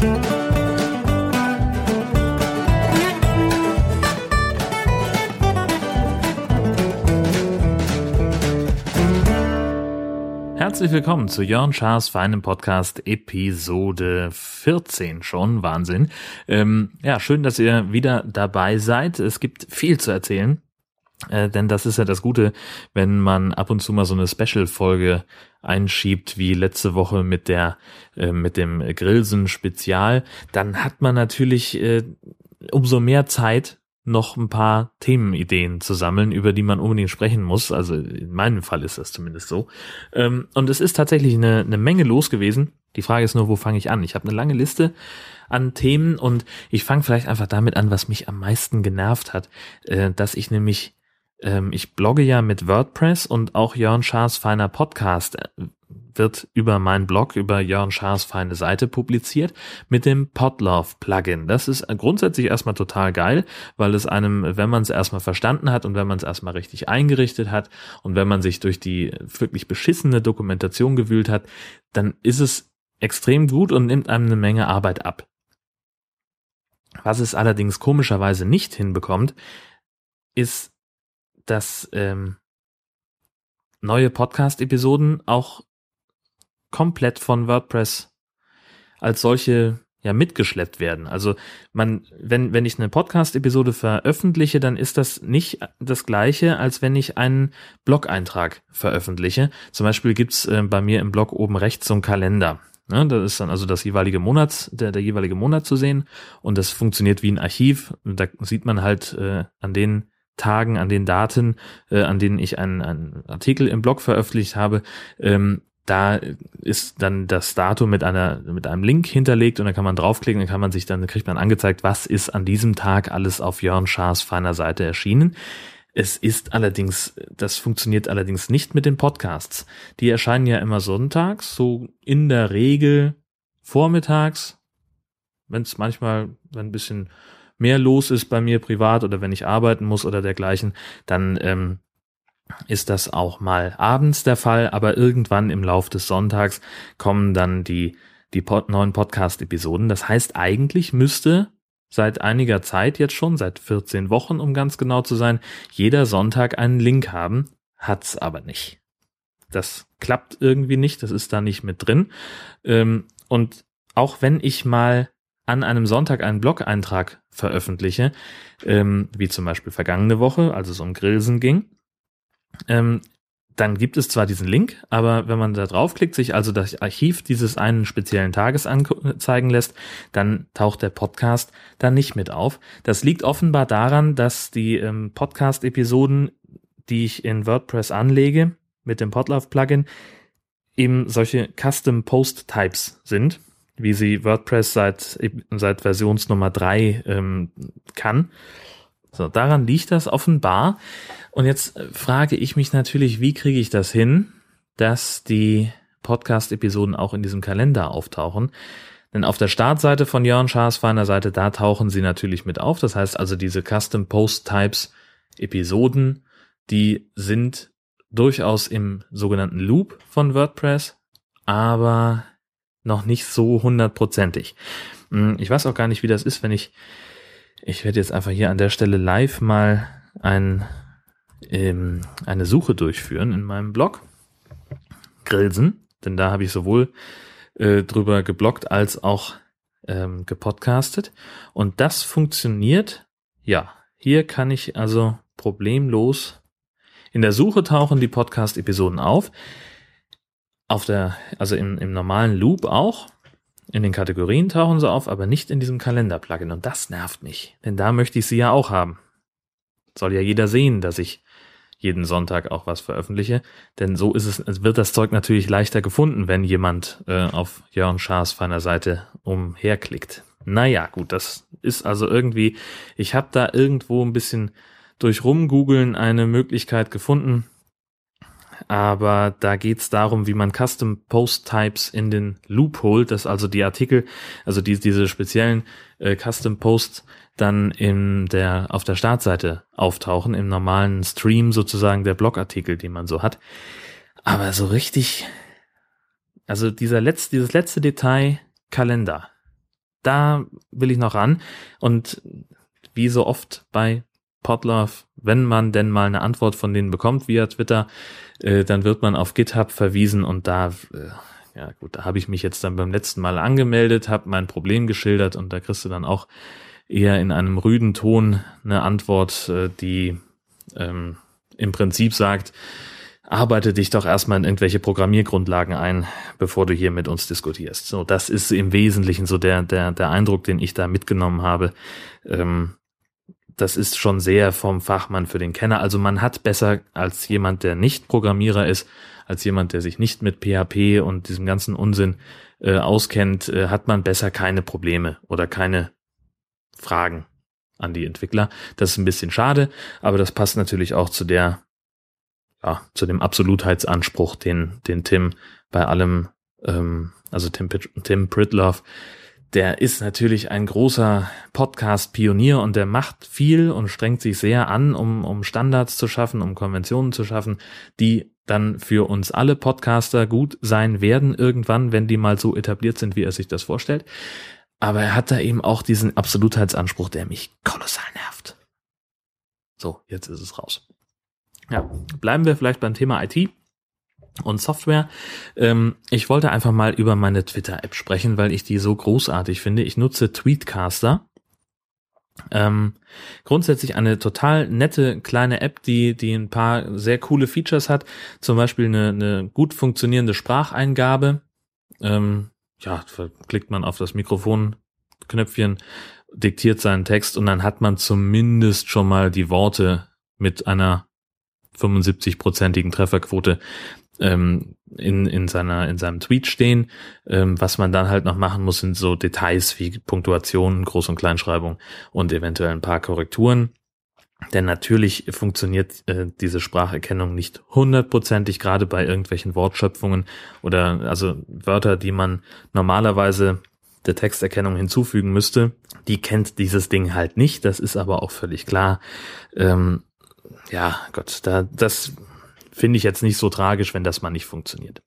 Herzlich willkommen zu Jörn Schaas feinem Podcast Episode 14 schon. Wahnsinn. Ähm, ja, schön, dass ihr wieder dabei seid. Es gibt viel zu erzählen. Äh, denn das ist ja das Gute, wenn man ab und zu mal so eine Special-Folge einschiebt, wie letzte Woche mit der, äh, mit dem Grillsen-Spezial, dann hat man natürlich äh, umso mehr Zeit, noch ein paar Themenideen zu sammeln, über die man unbedingt sprechen muss. Also in meinem Fall ist das zumindest so. Ähm, und es ist tatsächlich eine, eine Menge los gewesen. Die Frage ist nur, wo fange ich an? Ich habe eine lange Liste an Themen und ich fange vielleicht einfach damit an, was mich am meisten genervt hat, äh, dass ich nämlich ähm, ich blogge ja mit WordPress und auch Jörn Schaas feiner Podcast äh, wird über meinen Blog, über Jörn Schaas feine Seite publiziert mit dem Podlove Plugin. Das ist grundsätzlich erstmal total geil, weil es einem, wenn man es erstmal verstanden hat und wenn man es erstmal richtig eingerichtet hat und wenn man sich durch die wirklich beschissene Dokumentation gewühlt hat, dann ist es extrem gut und nimmt einem eine Menge Arbeit ab. Was es allerdings komischerweise nicht hinbekommt, ist, dass ähm, neue Podcast-Episoden auch komplett von WordPress als solche ja mitgeschleppt werden. Also man, wenn, wenn ich eine Podcast-Episode veröffentliche, dann ist das nicht das gleiche, als wenn ich einen Blog-Eintrag veröffentliche. Zum Beispiel gibt's äh, bei mir im Blog oben rechts so einen Kalender. Ne, da ist dann also das jeweilige Monats, der, der jeweilige Monat zu sehen und das funktioniert wie ein Archiv. Da sieht man halt äh, an den Tagen, an den Daten, äh, an denen ich einen, einen Artikel im Blog veröffentlicht habe, ähm, da ist dann das Datum mit einer mit einem Link hinterlegt und dann kann man draufklicken, dann kann man sich dann kriegt man angezeigt, was ist an diesem Tag alles auf Jörn Schaas feiner Seite erschienen. Es ist allerdings, das funktioniert allerdings nicht mit den Podcasts. Die erscheinen ja immer sonntags, so in der Regel vormittags, wenn es manchmal wenn ein bisschen mehr los ist bei mir privat oder wenn ich arbeiten muss oder dergleichen, dann ähm, ist das auch mal abends der Fall, aber irgendwann im Lauf des Sonntags kommen dann die, die pod neuen Podcast-Episoden. Das heißt, eigentlich müsste seit einiger Zeit jetzt schon, seit 14 Wochen, um ganz genau zu sein, jeder Sonntag einen Link haben, hat's aber nicht. Das klappt irgendwie nicht, das ist da nicht mit drin. Ähm, und auch wenn ich mal an einem Sonntag einen Blog-Eintrag veröffentliche, ähm, wie zum Beispiel vergangene Woche, als es um Grillsen ging, ähm, dann gibt es zwar diesen Link, aber wenn man da draufklickt, sich also das Archiv dieses einen speziellen Tages anzeigen lässt, dann taucht der Podcast da nicht mit auf. Das liegt offenbar daran, dass die ähm, Podcast-Episoden, die ich in WordPress anlege, mit dem Podlove-Plugin, eben solche Custom Post Types sind, wie sie WordPress seit, seit Versionsnummer drei ähm, kann. So, daran liegt das offenbar. Und jetzt frage ich mich natürlich, wie kriege ich das hin, dass die Podcast-Episoden auch in diesem Kalender auftauchen? Denn auf der Startseite von Jörn Schaas feiner Seite, da tauchen sie natürlich mit auf. Das heißt also, diese Custom Post Types Episoden, die sind durchaus im sogenannten Loop von WordPress, aber noch nicht so hundertprozentig. Hm, ich weiß auch gar nicht, wie das ist, wenn ich, ich werde jetzt einfach hier an der Stelle live mal ein ähm, eine Suche durchführen in meinem Blog. Grilsen, denn da habe ich sowohl äh, drüber geblockt als auch ähm, gepodcastet. Und das funktioniert, ja, hier kann ich also problemlos in der Suche tauchen die Podcast-Episoden auf. Auf der, also im, im normalen Loop auch. In den Kategorien tauchen sie auf, aber nicht in diesem Kalender-Plugin. Und das nervt mich, denn da möchte ich sie ja auch haben. Soll ja jeder sehen, dass ich jeden Sonntag auch was veröffentliche. Denn so ist es, wird das Zeug natürlich leichter gefunden, wenn jemand äh, auf Jörn Schaas feiner Seite umherklickt. Naja, gut, das ist also irgendwie, ich habe da irgendwo ein bisschen durch Rumgoogeln eine Möglichkeit gefunden, aber da geht's darum, wie man Custom Post Types in den Loop holt, dass also die Artikel, also die, diese speziellen äh, Custom Posts dann in der, auf der Startseite auftauchen, im normalen Stream sozusagen der Blogartikel, die man so hat. Aber so richtig, also dieser letzte, dieses letzte Detail, Kalender. da will ich noch ran. Und wie so oft bei Podlove, wenn man denn mal eine Antwort von denen bekommt via Twitter, äh, dann wird man auf GitHub verwiesen und da, äh, ja gut, da habe ich mich jetzt dann beim letzten Mal angemeldet, habe mein Problem geschildert und da kriegst du dann auch eher in einem rüden Ton eine Antwort, äh, die ähm, im Prinzip sagt, arbeite dich doch erstmal in irgendwelche Programmiergrundlagen ein, bevor du hier mit uns diskutierst. So, das ist im Wesentlichen so der, der, der Eindruck, den ich da mitgenommen habe. Ähm, das ist schon sehr vom Fachmann für den Kenner. Also man hat besser als jemand, der nicht Programmierer ist, als jemand, der sich nicht mit PHP und diesem ganzen Unsinn äh, auskennt, äh, hat man besser keine Probleme oder keine Fragen an die Entwickler. Das ist ein bisschen schade, aber das passt natürlich auch zu der ja, zu dem Absolutheitsanspruch, den, den Tim bei allem, ähm, also Tim, Tim Pritloff, der ist natürlich ein großer Podcast-Pionier und der macht viel und strengt sich sehr an, um, um Standards zu schaffen, um Konventionen zu schaffen, die dann für uns alle Podcaster gut sein werden irgendwann, wenn die mal so etabliert sind, wie er sich das vorstellt. Aber er hat da eben auch diesen Absolutheitsanspruch, der mich kolossal nervt. So, jetzt ist es raus. Ja, bleiben wir vielleicht beim Thema IT und Software. Ähm, ich wollte einfach mal über meine Twitter-App sprechen, weil ich die so großartig finde. Ich nutze Tweetcaster. Ähm, grundsätzlich eine total nette kleine App, die, die ein paar sehr coole Features hat. Zum Beispiel eine, eine gut funktionierende Spracheingabe. Ähm, ja, klickt man auf das Mikrofonknöpfchen, diktiert seinen Text und dann hat man zumindest schon mal die Worte mit einer 75-prozentigen Trefferquote ähm, in, in, seiner, in seinem Tweet stehen. Ähm, was man dann halt noch machen muss, sind so Details wie Punktuation, Groß- und Kleinschreibung und eventuell ein paar Korrekturen. Denn natürlich funktioniert äh, diese Spracherkennung nicht hundertprozentig, gerade bei irgendwelchen Wortschöpfungen oder also Wörter, die man normalerweise der Texterkennung hinzufügen müsste. Die kennt dieses Ding halt nicht, das ist aber auch völlig klar. Ähm, ja, Gott, da, das finde ich jetzt nicht so tragisch, wenn das mal nicht funktioniert.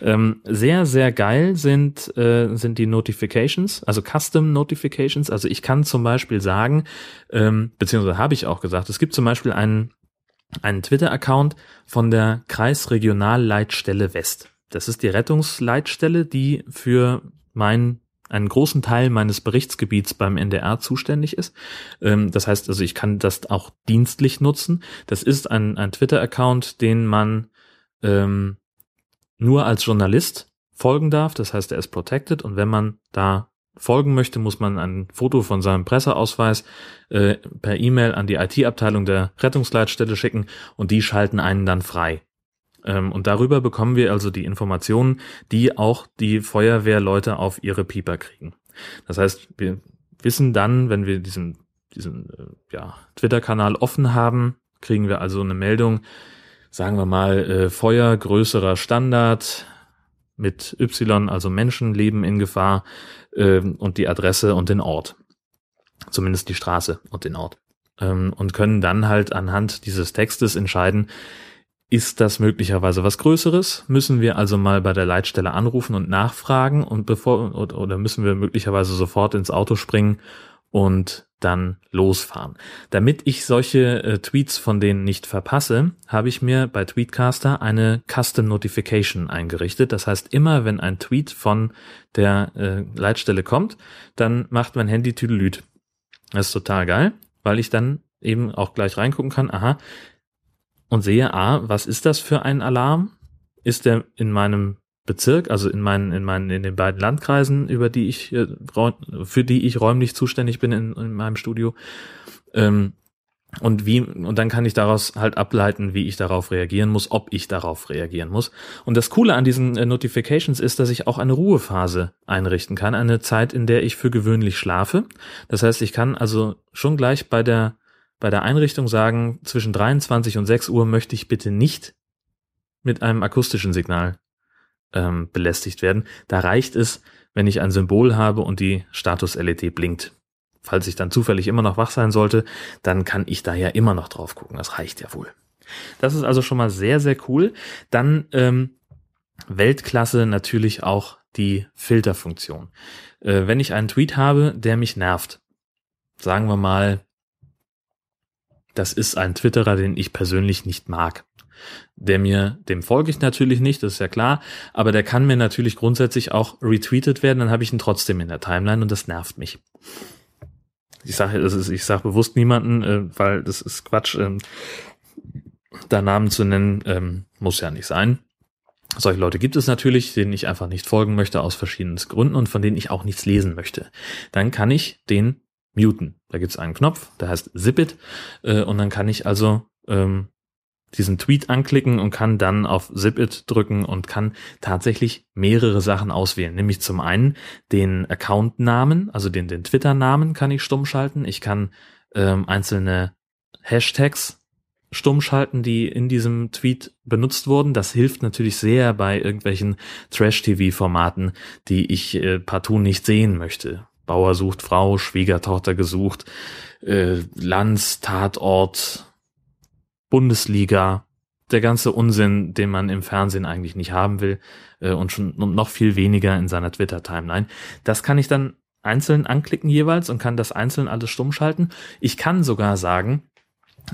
Ähm, sehr, sehr geil sind, äh, sind die Notifications, also Custom Notifications. Also ich kann zum Beispiel sagen, ähm, beziehungsweise habe ich auch gesagt, es gibt zum Beispiel einen, einen Twitter-Account von der Kreisregionalleitstelle West. Das ist die Rettungsleitstelle, die für mein einen großen Teil meines Berichtsgebiets beim NDR zuständig ist. Ähm, das heißt also, ich kann das auch dienstlich nutzen. Das ist ein, ein Twitter-Account, den man ähm, nur als Journalist folgen darf. Das heißt, er ist protected und wenn man da folgen möchte, muss man ein Foto von seinem Presseausweis äh, per E-Mail an die IT-Abteilung der Rettungsleitstelle schicken und die schalten einen dann frei. Ähm, und darüber bekommen wir also die Informationen, die auch die Feuerwehrleute auf ihre Pieper kriegen. Das heißt, wir wissen dann, wenn wir diesen, diesen äh, ja, Twitter-Kanal offen haben, kriegen wir also eine Meldung, sagen wir mal, äh, Feuer größerer Standard mit Y, also Menschenleben in Gefahr äh, und die Adresse und den Ort. Zumindest die Straße und den Ort. Ähm, und können dann halt anhand dieses Textes entscheiden, ist das möglicherweise was Größeres? Müssen wir also mal bei der Leitstelle anrufen und nachfragen und bevor oder müssen wir möglicherweise sofort ins Auto springen und dann losfahren. Damit ich solche äh, Tweets von denen nicht verpasse, habe ich mir bei Tweetcaster eine Custom Notification eingerichtet. Das heißt, immer wenn ein Tweet von der äh, Leitstelle kommt, dann macht mein Handy Tüdelüt. Das ist total geil, weil ich dann eben auch gleich reingucken kann, aha, und sehe, ah, was ist das für ein Alarm? Ist der in meinem Bezirk, also in meinen, in meinen, in den beiden Landkreisen, über die ich, äh, für die ich räumlich zuständig bin in, in meinem Studio. Ähm, und wie, und dann kann ich daraus halt ableiten, wie ich darauf reagieren muss, ob ich darauf reagieren muss. Und das Coole an diesen äh, Notifications ist, dass ich auch eine Ruhephase einrichten kann, eine Zeit, in der ich für gewöhnlich schlafe. Das heißt, ich kann also schon gleich bei der bei der Einrichtung sagen, zwischen 23 und 6 Uhr möchte ich bitte nicht mit einem akustischen Signal ähm, belästigt werden. Da reicht es, wenn ich ein Symbol habe und die Status-LED blinkt. Falls ich dann zufällig immer noch wach sein sollte, dann kann ich da ja immer noch drauf gucken. Das reicht ja wohl. Das ist also schon mal sehr, sehr cool. Dann ähm, Weltklasse natürlich auch die Filterfunktion. Äh, wenn ich einen Tweet habe, der mich nervt, sagen wir mal, das ist ein Twitterer, den ich persönlich nicht mag. Der mir, dem folge ich natürlich nicht, das ist ja klar, aber der kann mir natürlich grundsätzlich auch retweetet werden, dann habe ich ihn trotzdem in der Timeline und das nervt mich. Ich sage, ich sage bewusst niemanden, äh, weil das ist Quatsch, ähm, da Namen zu nennen, ähm, muss ja nicht sein. Solche Leute gibt es natürlich, denen ich einfach nicht folgen möchte aus verschiedenen Gründen und von denen ich auch nichts lesen möchte. Dann kann ich den muten. Da gibt es einen Knopf, der heißt Zipit äh, und dann kann ich also ähm, diesen Tweet anklicken und kann dann auf Zipit drücken und kann tatsächlich mehrere Sachen auswählen. Nämlich zum einen den Account-Namen, also den, den Twitter-Namen kann ich stumm schalten. Ich kann ähm, einzelne Hashtags stumm schalten, die in diesem Tweet benutzt wurden. Das hilft natürlich sehr bei irgendwelchen Trash-TV-Formaten, die ich äh, partout nicht sehen möchte. Bauer sucht Frau, Schwiegertochter gesucht, äh, Lanz, Tatort, Bundesliga, der ganze Unsinn, den man im Fernsehen eigentlich nicht haben will äh, und schon und noch viel weniger in seiner Twitter-Timeline. Das kann ich dann einzeln anklicken jeweils und kann das einzeln alles stumm schalten. Ich kann sogar sagen,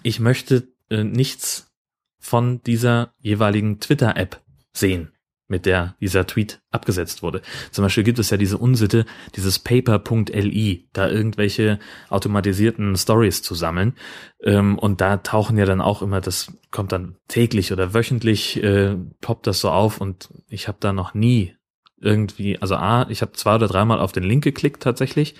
ich möchte äh, nichts von dieser jeweiligen Twitter-App sehen mit der dieser Tweet abgesetzt wurde. Zum Beispiel gibt es ja diese Unsitte, dieses paper.li, da irgendwelche automatisierten Stories zu sammeln. Ähm, und da tauchen ja dann auch immer, das kommt dann täglich oder wöchentlich, äh, poppt das so auf und ich habe da noch nie irgendwie, also A, ich habe zwei oder dreimal auf den Link geklickt tatsächlich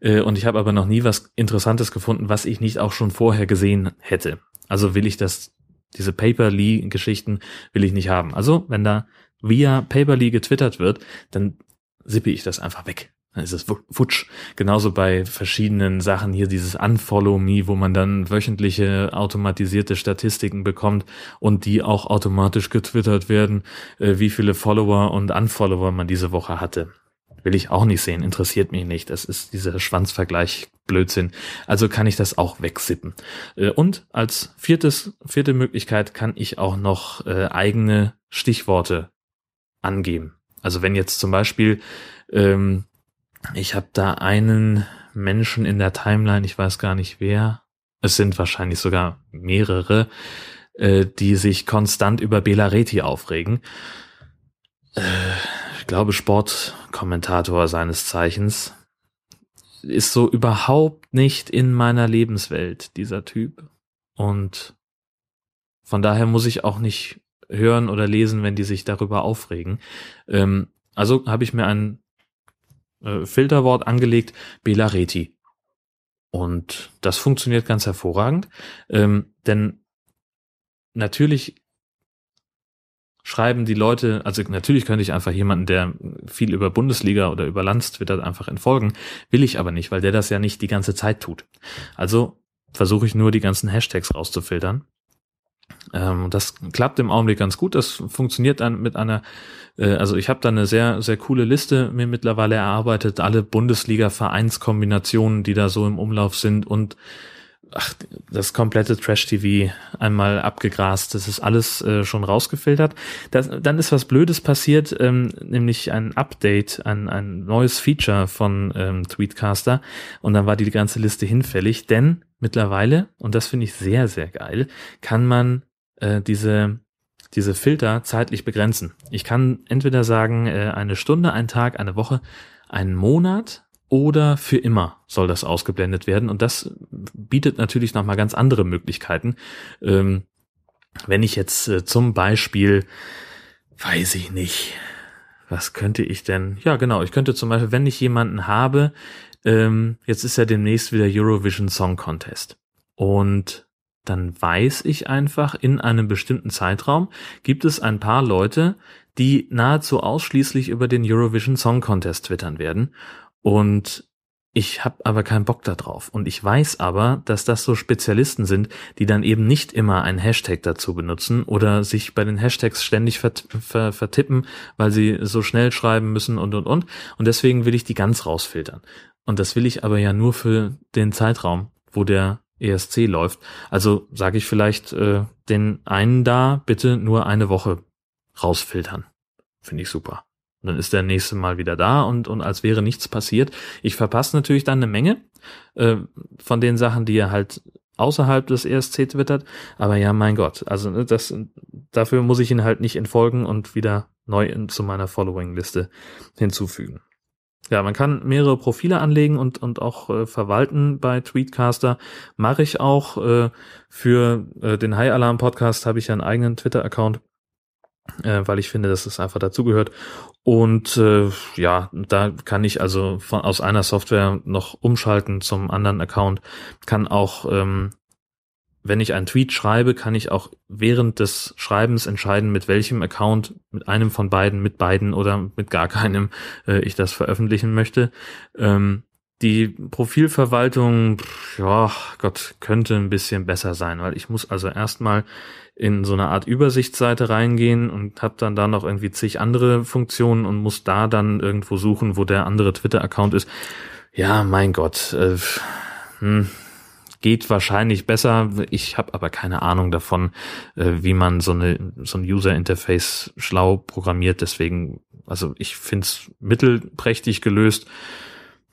äh, und ich habe aber noch nie was Interessantes gefunden, was ich nicht auch schon vorher gesehen hätte. Also will ich das, diese Paperly-Geschichten will ich nicht haben. Also wenn da via Paperly getwittert wird, dann sippe ich das einfach weg. Dann ist es futsch. Genauso bei verschiedenen Sachen hier dieses Unfollow Me, wo man dann wöchentliche automatisierte Statistiken bekommt und die auch automatisch getwittert werden, äh, wie viele Follower und Unfollower man diese Woche hatte. Will ich auch nicht sehen, interessiert mich nicht. Das ist dieser Schwanzvergleich Blödsinn. Also kann ich das auch wegsippen. Äh, und als viertes, vierte Möglichkeit kann ich auch noch äh, eigene Stichworte angeben. Also wenn jetzt zum Beispiel, ähm, ich habe da einen Menschen in der Timeline, ich weiß gar nicht wer, es sind wahrscheinlich sogar mehrere, äh, die sich konstant über Belareti aufregen. Äh, ich glaube, Sportkommentator seines Zeichens ist so überhaupt nicht in meiner Lebenswelt, dieser Typ. Und von daher muss ich auch nicht hören oder lesen, wenn die sich darüber aufregen. Ähm, also habe ich mir ein äh, Filterwort angelegt, Belareti. Und das funktioniert ganz hervorragend, ähm, denn natürlich schreiben die Leute, also natürlich könnte ich einfach jemanden, der viel über Bundesliga oder über Lands twittert, einfach entfolgen, will ich aber nicht, weil der das ja nicht die ganze Zeit tut. Also versuche ich nur die ganzen Hashtags rauszufiltern ähm, das klappt im Augenblick ganz gut. Das funktioniert dann mit einer, äh, also ich habe da eine sehr, sehr coole Liste mir mittlerweile erarbeitet, alle Bundesliga-Vereinskombinationen, die da so im Umlauf sind und ach, das komplette Trash-TV einmal abgegrast. Das ist alles äh, schon rausgefiltert. Das, dann ist was Blödes passiert, ähm, nämlich ein Update, ein, ein neues Feature von ähm, Tweetcaster. Und dann war die ganze Liste hinfällig, denn mittlerweile, und das finde ich sehr, sehr geil, kann man äh, diese diese Filter zeitlich begrenzen. Ich kann entweder sagen, äh, eine Stunde, ein Tag, eine Woche, einen Monat oder für immer soll das ausgeblendet werden. Und das bietet natürlich nochmal ganz andere Möglichkeiten. Ähm, wenn ich jetzt äh, zum Beispiel, weiß ich nicht, was könnte ich denn? Ja, genau, ich könnte zum Beispiel, wenn ich jemanden habe, ähm, jetzt ist ja demnächst wieder Eurovision Song Contest. Und dann weiß ich einfach, in einem bestimmten Zeitraum gibt es ein paar Leute, die nahezu ausschließlich über den Eurovision Song Contest twittern werden. Und ich habe aber keinen Bock da drauf. Und ich weiß aber, dass das so Spezialisten sind, die dann eben nicht immer einen Hashtag dazu benutzen oder sich bei den Hashtags ständig vert ver vertippen, weil sie so schnell schreiben müssen und und und. Und deswegen will ich die ganz rausfiltern. Und das will ich aber ja nur für den Zeitraum, wo der ESC läuft. Also sage ich vielleicht äh, den einen da bitte nur eine Woche rausfiltern. Finde ich super. dann ist der nächste Mal wieder da und, und als wäre nichts passiert. Ich verpasse natürlich dann eine Menge äh, von den Sachen, die er halt außerhalb des ESC twittert. Aber ja, mein Gott, also ne, das, dafür muss ich ihn halt nicht entfolgen und wieder neu in, zu meiner Following-Liste hinzufügen. Ja, man kann mehrere Profile anlegen und, und auch äh, verwalten bei Tweetcaster. Mache ich auch. Äh, für äh, den High Alarm Podcast habe ich einen eigenen Twitter-Account, äh, weil ich finde, dass es einfach dazugehört. Und äh, ja, da kann ich also von, aus einer Software noch umschalten zum anderen Account, kann auch ähm, wenn ich einen Tweet schreibe, kann ich auch während des Schreibens entscheiden, mit welchem Account, mit einem von beiden, mit beiden oder mit gar keinem äh, ich das veröffentlichen möchte. Ähm, die Profilverwaltung, ja, Gott, könnte ein bisschen besser sein, weil ich muss also erstmal in so eine Art Übersichtsseite reingehen und habe dann da noch irgendwie zig andere Funktionen und muss da dann irgendwo suchen, wo der andere Twitter-Account ist. Ja, mein Gott. Äh, hm, geht wahrscheinlich besser. Ich habe aber keine Ahnung davon, äh, wie man so eine so ein User Interface schlau programmiert. Deswegen, also ich find's mittelprächtig gelöst,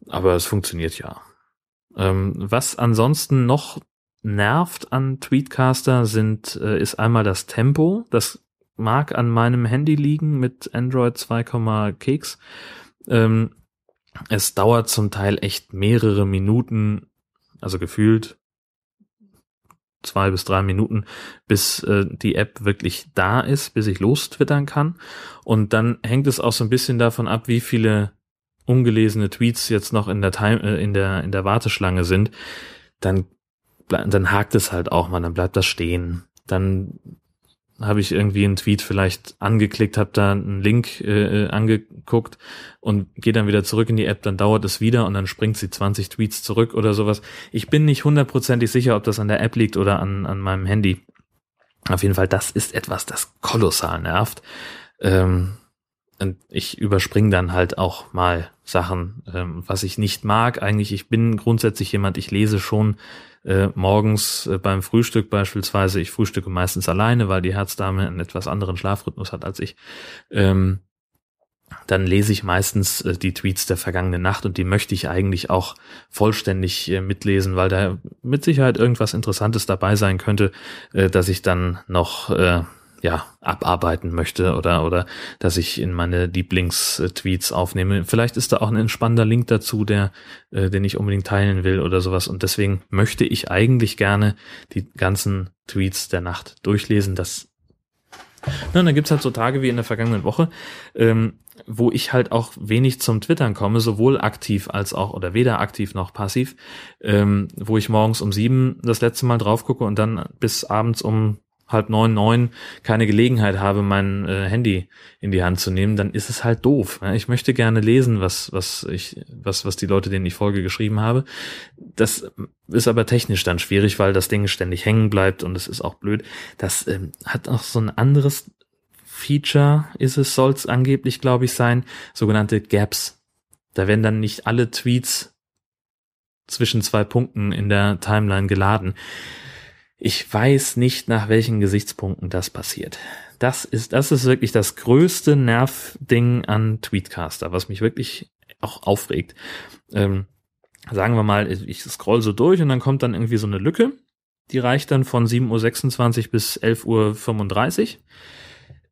aber es funktioniert ja. Ähm, was ansonsten noch nervt an Tweetcaster sind äh, ist einmal das Tempo. Das mag an meinem Handy liegen mit Android 2, Keks. Ähm, es dauert zum Teil echt mehrere Minuten, also gefühlt zwei bis drei Minuten, bis äh, die App wirklich da ist, bis ich lostwittern kann. Und dann hängt es auch so ein bisschen davon ab, wie viele ungelesene Tweets jetzt noch in der Time, äh, in der in der Warteschlange sind. Dann dann hakt es halt auch mal, dann bleibt das stehen. Dann habe ich irgendwie einen Tweet vielleicht angeklickt, habe da einen Link äh, äh, angeguckt und gehe dann wieder zurück in die App, dann dauert es wieder und dann springt sie 20 Tweets zurück oder sowas. Ich bin nicht hundertprozentig sicher, ob das an der App liegt oder an, an meinem Handy. Auf jeden Fall, das ist etwas, das kolossal nervt. Ähm, und ich überspringe dann halt auch mal Sachen, ähm, was ich nicht mag. Eigentlich, ich bin grundsätzlich jemand, ich lese schon äh, morgens äh, beim Frühstück beispielsweise. Ich frühstücke meistens alleine, weil die Herzdame einen etwas anderen Schlafrhythmus hat als ich. Ähm, dann lese ich meistens äh, die Tweets der vergangenen Nacht und die möchte ich eigentlich auch vollständig äh, mitlesen, weil da mit Sicherheit irgendwas Interessantes dabei sein könnte, äh, dass ich dann noch äh, ja, abarbeiten möchte oder, oder dass ich in meine Lieblingstweets aufnehme. Vielleicht ist da auch ein entspannender Link dazu, der, äh, den ich unbedingt teilen will oder sowas. Und deswegen möchte ich eigentlich gerne die ganzen Tweets der Nacht durchlesen. Das na, dann gibt's halt so Tage wie in der vergangenen Woche, ähm, wo ich halt auch wenig zum Twittern komme, sowohl aktiv als auch oder weder aktiv noch passiv, ähm, wo ich morgens um sieben das letzte Mal drauf gucke und dann bis abends um halb neun, neun keine Gelegenheit habe, mein äh, Handy in die Hand zu nehmen, dann ist es halt doof. Ja? Ich möchte gerne lesen, was, was ich, was, was die Leute, denen ich Folge geschrieben habe. Das ist aber technisch dann schwierig, weil das Ding ständig hängen bleibt und es ist auch blöd. Das ähm, hat auch so ein anderes Feature, ist es, soll es angeblich, glaube ich, sein, sogenannte Gaps. Da werden dann nicht alle Tweets zwischen zwei Punkten in der Timeline geladen. Ich weiß nicht, nach welchen Gesichtspunkten das passiert. Das ist, das ist wirklich das größte Nervding an Tweetcaster, was mich wirklich auch aufregt. Ähm, sagen wir mal, ich scroll so durch und dann kommt dann irgendwie so eine Lücke. Die reicht dann von 7.26 Uhr bis 11.35 Uhr.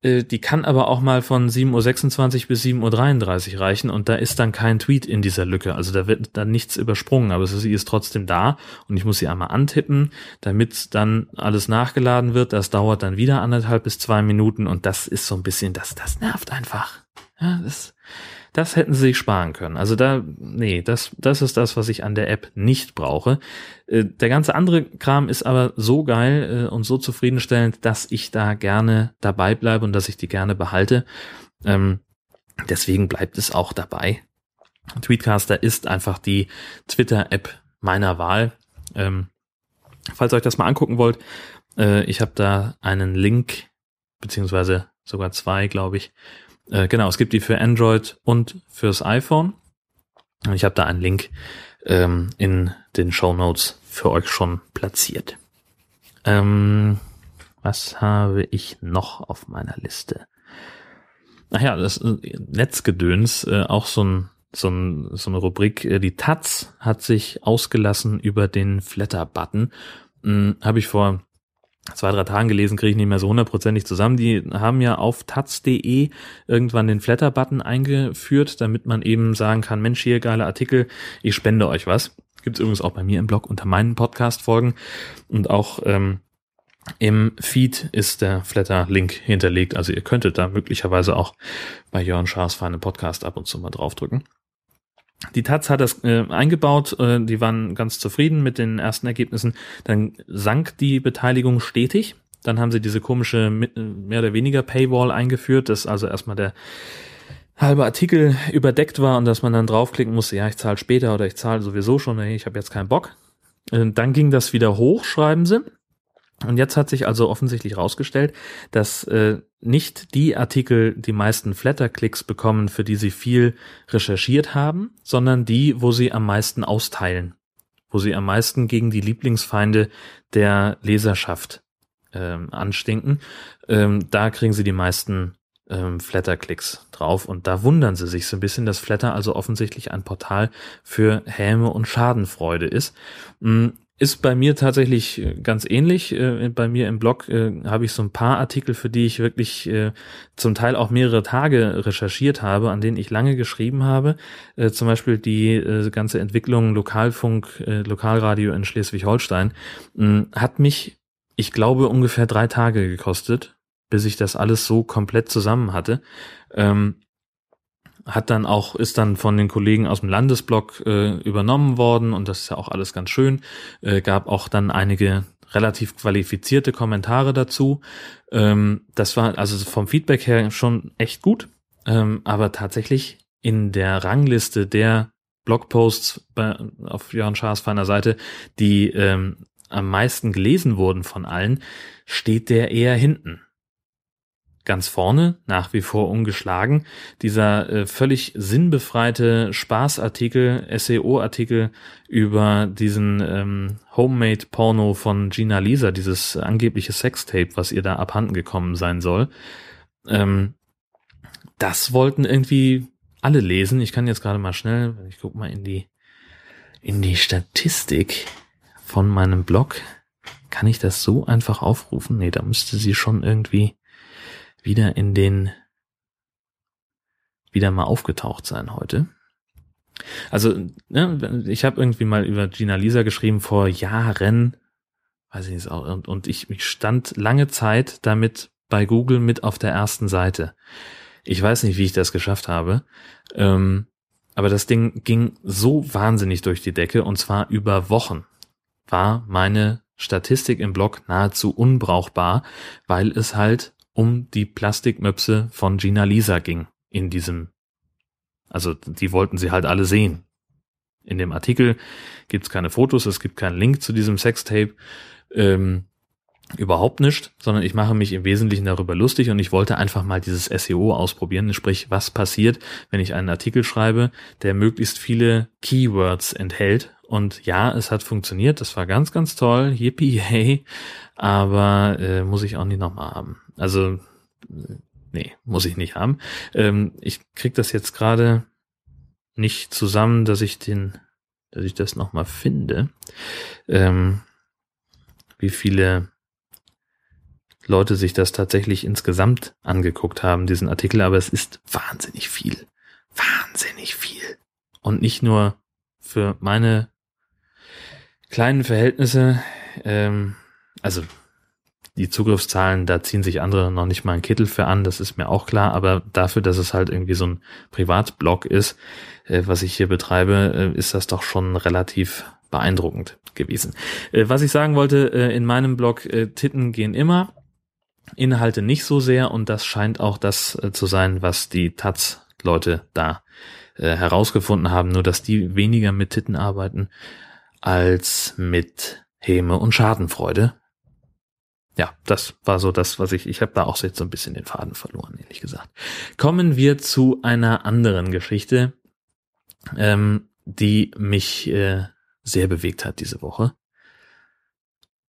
Äh, die kann aber auch mal von 7.26 Uhr bis 7.33 Uhr reichen und da ist dann kein Tweet in dieser Lücke. Also da wird dann nichts übersprungen, aber sie ist trotzdem da und ich muss sie einmal antippen, damit dann alles nachgeladen wird. Das dauert dann wieder anderthalb bis zwei Minuten und das ist so ein bisschen, das, das nervt einfach. Ja, das, das hätten sie sich sparen können. Also da, nee, das, das ist das, was ich an der App nicht brauche. Äh, der ganze andere Kram ist aber so geil äh, und so zufriedenstellend, dass ich da gerne dabei bleibe und dass ich die gerne behalte. Ähm, deswegen bleibt es auch dabei. Tweetcaster ist einfach die Twitter-App meiner Wahl. Ähm, falls ihr euch das mal angucken wollt, äh, ich habe da einen Link, beziehungsweise sogar zwei, glaube ich, äh, genau, es gibt die für Android und fürs iPhone. Und ich habe da einen Link ähm, in den Show Notes für euch schon platziert. Ähm, was habe ich noch auf meiner Liste? ach ja, das äh, Netzgedöns, äh, auch so ein so, ein, so eine Rubrik. Äh, die Taz hat sich ausgelassen über den Flatter-Button. Hm, Habe ich vor zwei, drei Tagen gelesen, kriege ich nicht mehr so hundertprozentig zusammen. Die haben ja auf taz.de irgendwann den Flatter-Button eingeführt, damit man eben sagen kann, Mensch, hier geile Artikel, ich spende euch was. Gibt's übrigens auch bei mir im Blog unter meinen Podcast-Folgen. Und auch ähm, im Feed ist der Flatter-Link hinterlegt. Also ihr könntet da möglicherweise auch bei Jörn Schaas feine Podcast ab und zu mal draufdrücken. Die Taz hat das äh, eingebaut, äh, die waren ganz zufrieden mit den ersten Ergebnissen. Dann sank die Beteiligung stetig. Dann haben sie diese komische mehr oder weniger Paywall eingeführt, dass also erstmal der halbe Artikel überdeckt war und dass man dann draufklicken musste, ja, ich zahle später oder ich zahle sowieso schon, ich habe jetzt keinen Bock. Äh, dann ging das wieder hoch, schreiben sie. Und jetzt hat sich also offensichtlich herausgestellt, dass äh, nicht die Artikel die meisten Flatter-Klicks bekommen, für die sie viel recherchiert haben, sondern die, wo sie am meisten austeilen, wo sie am meisten gegen die Lieblingsfeinde der Leserschaft ähm, anstinken. Ähm, da kriegen sie die meisten ähm, Flatter-Klicks drauf und da wundern sie sich so ein bisschen, dass Flatter also offensichtlich ein Portal für Häme und Schadenfreude ist. Ist bei mir tatsächlich äh, ganz ähnlich. Äh, bei mir im Blog äh, habe ich so ein paar Artikel, für die ich wirklich zum Teil auch mehrere Tage recherchiert habe, an denen ich lange geschrieben habe. Zum Beispiel die ganze Entwicklung Lokalfunk, Lokalradio in Schleswig-Holstein hat mich, ich glaube, ungefähr drei Tage gekostet, bis ich das alles so komplett zusammen hatte. Ähm, hat dann auch, ist dann von den Kollegen aus dem Landesblock äh, übernommen worden und das ist ja auch alles ganz schön. Äh, gab auch dann einige relativ qualifizierte Kommentare dazu. Ähm, das war also vom Feedback her schon echt gut, ähm, aber tatsächlich in der Rangliste der Blogposts bei, auf Jörn Schaas feiner Seite, die ähm, am meisten gelesen wurden von allen, steht der eher hinten ganz vorne, nach wie vor ungeschlagen. Dieser äh, völlig sinnbefreite Spaßartikel, SEO-Artikel über diesen ähm, Homemade-Porno von Gina Lisa, dieses angebliche Sextape, was ihr da abhanden gekommen sein soll. Ähm, das wollten irgendwie alle lesen. Ich kann jetzt gerade mal schnell, ich guck mal in die in die Statistik von meinem Blog. Kann ich das so einfach aufrufen? Nee, da müsste sie schon irgendwie wieder in den wieder mal aufgetaucht sein heute. Also, ne, ich habe irgendwie mal über Gina Lisa geschrieben vor Jahren, weiß ich nicht, und, und ich, ich stand lange Zeit damit bei Google mit auf der ersten Seite. Ich weiß nicht, wie ich das geschafft habe, ähm, aber das Ding ging so wahnsinnig durch die Decke und zwar über Wochen war meine Statistik im Blog nahezu unbrauchbar, weil es halt um die Plastikmöpse von Gina Lisa ging in diesem, also die wollten sie halt alle sehen. In dem Artikel gibt's keine Fotos, es gibt keinen Link zu diesem Sextape, ähm, überhaupt nicht, sondern ich mache mich im Wesentlichen darüber lustig und ich wollte einfach mal dieses SEO ausprobieren, sprich, was passiert, wenn ich einen Artikel schreibe, der möglichst viele Keywords enthält. Und ja, es hat funktioniert, das war ganz, ganz toll, yippie, hey, aber äh, muss ich auch nicht nochmal haben. Also, nee, muss ich nicht haben. Ähm, ich krieg das jetzt gerade nicht zusammen, dass ich den, dass ich das nochmal finde. Ähm, wie viele Leute sich das tatsächlich insgesamt angeguckt haben, diesen Artikel, aber es ist wahnsinnig viel. Wahnsinnig viel. Und nicht nur für meine kleinen Verhältnisse, ähm, also die Zugriffszahlen, da ziehen sich andere noch nicht mal einen Kittel für an, das ist mir auch klar, aber dafür, dass es halt irgendwie so ein Privatblog ist, äh, was ich hier betreibe, äh, ist das doch schon relativ beeindruckend gewesen. Äh, was ich sagen wollte, in meinem Blog, Titten gehen immer, Inhalte nicht so sehr und das scheint auch das zu sein, was die Taz-Leute da herausgefunden haben, nur dass die weniger mit Titten arbeiten als mit Häme und Schadenfreude ja, das war so das, was ich, ich habe da auch jetzt so ein bisschen den Faden verloren, ehrlich gesagt. Kommen wir zu einer anderen Geschichte, ähm, die mich äh, sehr bewegt hat diese Woche.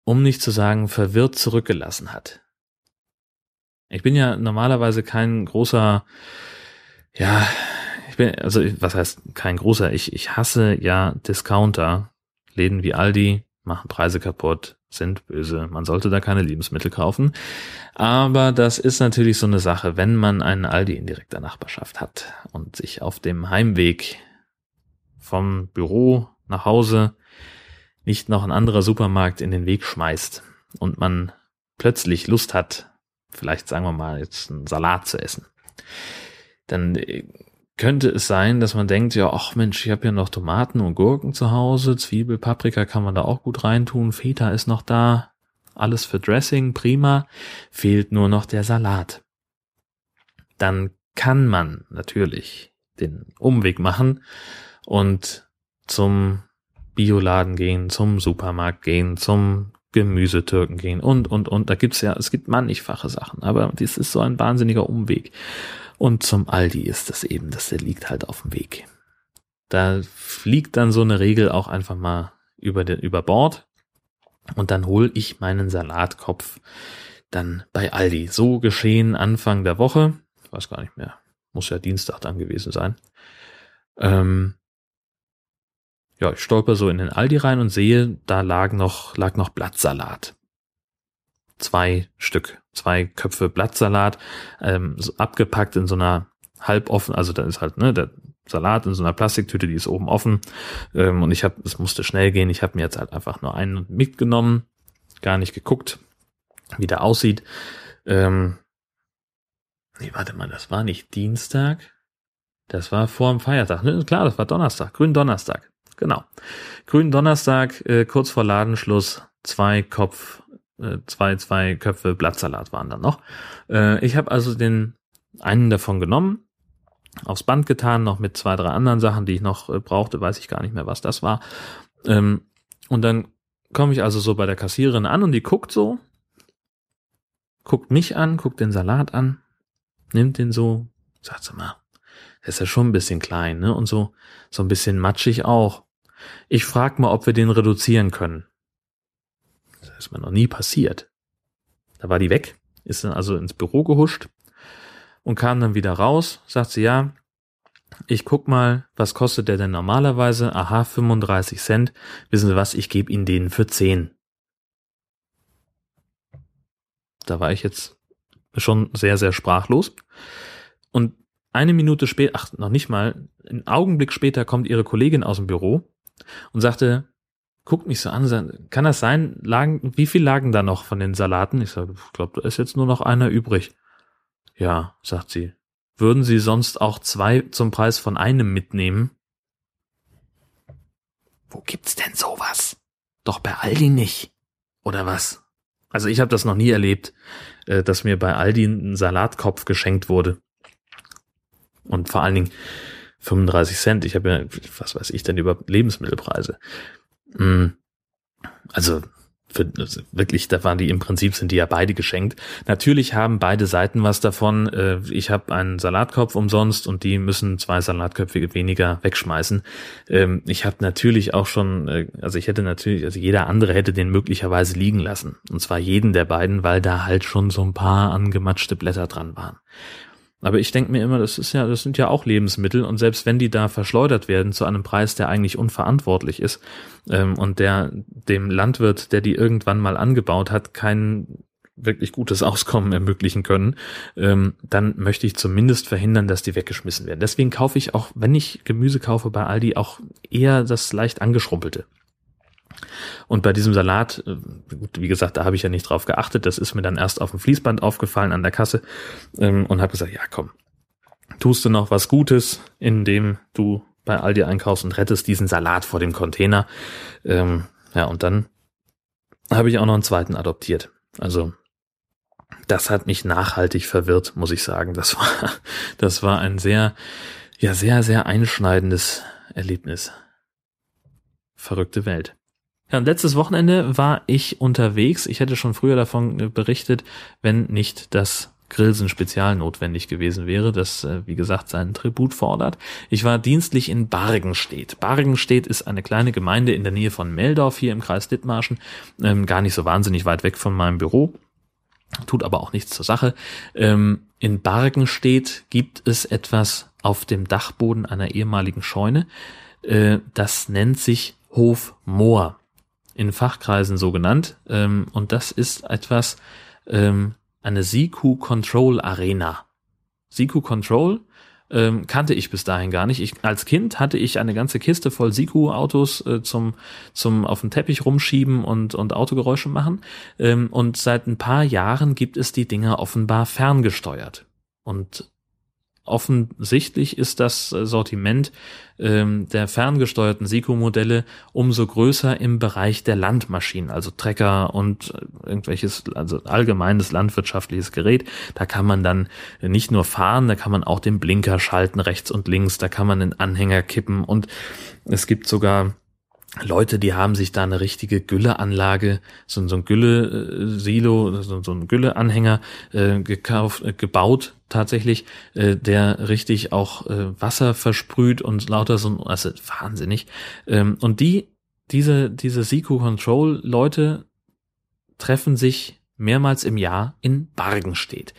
Um nicht zu sagen, verwirrt zurückgelassen hat. Ich bin ja normalerweise kein großer, ja, ich bin, also was heißt kein großer, ich, ich hasse ja Discounter, Läden wie Aldi, machen Preise kaputt, sind böse. Man sollte da keine Lebensmittel kaufen. Aber das ist natürlich so eine Sache, wenn man einen Aldi in direkter Nachbarschaft hat und sich auf dem Heimweg vom Büro nach Hause nicht noch ein anderer Supermarkt in den Weg schmeißt und man plötzlich Lust hat, vielleicht sagen wir mal jetzt einen Salat zu essen, dann könnte es sein, dass man denkt, ja, ach Mensch, ich habe ja noch Tomaten und Gurken zu Hause, Zwiebel, Paprika kann man da auch gut reintun, Feta ist noch da, alles für Dressing, prima, fehlt nur noch der Salat. Dann kann man natürlich den Umweg machen und zum Bioladen gehen, zum Supermarkt gehen, zum Gemüsetürken gehen und, und, und. Da gibt's ja, es gibt mannigfache Sachen, aber dies ist so ein wahnsinniger Umweg. Und zum Aldi ist das eben, dass der liegt halt auf dem Weg. Da fliegt dann so eine Regel auch einfach mal über, den, über Bord und dann hol ich meinen Salatkopf dann bei Aldi. So geschehen Anfang der Woche. Ich weiß gar nicht mehr. Muss ja Dienstag dann gewesen sein. Ähm, ja, ich stolper so in den Aldi rein und sehe, da lag noch, lag noch Blattsalat. Zwei Stück, zwei Köpfe Blattsalat, ähm, so abgepackt in so einer halboffen, also da ist halt, ne, der Salat in so einer Plastiktüte, die ist oben offen. Ähm, und ich habe, es musste schnell gehen, ich habe mir jetzt halt einfach nur einen mitgenommen, gar nicht geguckt, wie der aussieht. Ähm, nee, warte mal, das war nicht Dienstag. Das war vor dem Feiertag. Ne? Klar, das war Donnerstag, grünen Donnerstag. Genau. Grünen Donnerstag, äh, kurz vor Ladenschluss, zwei Kopf, äh, zwei, zwei Köpfe Blattsalat waren dann noch. Äh, ich habe also den einen davon genommen, aufs Band getan, noch mit zwei, drei anderen Sachen, die ich noch äh, brauchte, weiß ich gar nicht mehr, was das war. Ähm, und dann komme ich also so bei der Kassiererin an und die guckt so, guckt mich an, guckt den Salat an, nimmt den so, sagt sie mal, der ist ja schon ein bisschen klein, ne? Und so, so ein bisschen matschig auch. Ich frag mal, ob wir den reduzieren können. Das ist mir noch nie passiert. Da war die weg, ist dann also ins Büro gehuscht und kam dann wieder raus, sagt sie, ja, ich guck mal, was kostet der denn normalerweise? Aha, 35 Cent. Wissen Sie was, ich gebe Ihnen den für 10. Da war ich jetzt schon sehr, sehr sprachlos. Und eine Minute später, ach, noch nicht mal, einen Augenblick später kommt ihre Kollegin aus dem Büro und sagte, guckt mich so an, kann das sein, lagen, wie viel lagen da noch von den Salaten? Ich sage, ich glaube, da ist jetzt nur noch einer übrig. Ja, sagt sie. Würden Sie sonst auch zwei zum Preis von einem mitnehmen? Wo gibt's denn sowas? Doch bei Aldi nicht. Oder was? Also ich habe das noch nie erlebt, äh, dass mir bei Aldi ein Salatkopf geschenkt wurde. Und vor allen Dingen 35 Cent. Ich habe ja, was weiß ich denn über Lebensmittelpreise. Hm. Also für, also wirklich, da waren die im Prinzip sind die ja beide geschenkt. Natürlich haben beide Seiten was davon. Äh, ich habe einen Salatkopf umsonst und die müssen zwei Salatköpfe weniger wegschmeißen. Ähm, ich habe natürlich auch schon, äh, also ich hätte natürlich, also jeder andere hätte den möglicherweise liegen lassen. Und zwar jeden der beiden, weil da halt schon so ein paar angematschte Blätter dran waren. Aber ich denke mir immer, das ist ja, das sind ja auch Lebensmittel und selbst wenn die da verschleudert werden zu einem Preis, der eigentlich unverantwortlich ist ähm, und der dem Landwirt, der die irgendwann mal angebaut hat, kein wirklich gutes Auskommen ermöglichen können, ähm, dann möchte ich zumindest verhindern, dass die weggeschmissen werden. Deswegen kaufe ich auch, wenn ich Gemüse kaufe bei Aldi, auch eher das leicht angeschrumpelte. Und bei diesem Salat, äh, wie gesagt, da habe ich ja nicht drauf geachtet. Das ist mir dann erst auf dem Fließband aufgefallen an der Kasse ähm, und habe gesagt, ja komm, tust du noch was Gutes, indem du bei Aldi einkaufst und rettest diesen Salat vor dem Container. Ähm, ja, und dann habe ich auch noch einen zweiten adoptiert. Also das hat mich nachhaltig verwirrt, muss ich sagen. Das war, das war ein sehr, ja, sehr, sehr einschneidendes Erlebnis. Verrückte Welt. Ja, und letztes Wochenende war ich unterwegs. Ich hätte schon früher davon äh, berichtet, wenn nicht das Grilsen Spezial notwendig gewesen wäre, das, äh, wie gesagt, seinen Tribut fordert. Ich war dienstlich in Bargenstedt. Bargenstedt ist eine kleine Gemeinde in der Nähe von Meldorf hier im Kreis Dithmarschen, ähm, gar nicht so wahnsinnig weit weg von meinem Büro. tut aber auch nichts zur Sache. Ähm, in Bargenstedt gibt es etwas auf dem Dachboden einer ehemaligen Scheune. Äh, das nennt sich Hof Moor. In Fachkreisen so genannt. Ähm, und das ist etwas, ähm, eine Siku Control Arena. Siku Control ähm, kannte ich bis dahin gar nicht. Ich, als Kind hatte ich eine ganze Kiste voll Siku-Autos äh, zum, zum auf den Teppich rumschieben und, und Autogeräusche machen. Ähm, und seit ein paar Jahren gibt es die Dinger offenbar ferngesteuert. Und offensichtlich ist das Sortiment ähm, der ferngesteuerten Sico-Modelle umso größer im Bereich der Landmaschinen, also Trecker und irgendwelches, also allgemeines landwirtschaftliches Gerät. Da kann man dann nicht nur fahren, da kann man auch den Blinker schalten rechts und links, da kann man den Anhänger kippen und es gibt sogar Leute, die haben sich da eine richtige Gülleanlage, so, so ein Gülle-Silo, so, so ein Gülleanhänger äh, gekauft, äh, gebaut tatsächlich, äh, der richtig auch äh, Wasser versprüht und lauter so, also wahnsinnig. Ähm, und die, diese, diese Siku Control Leute treffen sich mehrmals im Jahr in Bargenstedt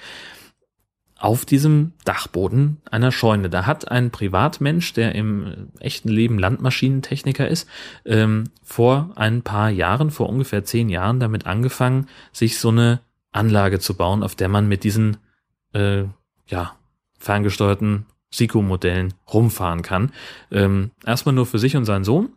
auf diesem Dachboden einer Scheune. Da hat ein Privatmensch, der im echten Leben Landmaschinentechniker ist, ähm, vor ein paar Jahren, vor ungefähr zehn Jahren, damit angefangen, sich so eine Anlage zu bauen, auf der man mit diesen äh, ja ferngesteuerten Siku-Modellen rumfahren kann. Ähm, erstmal nur für sich und seinen Sohn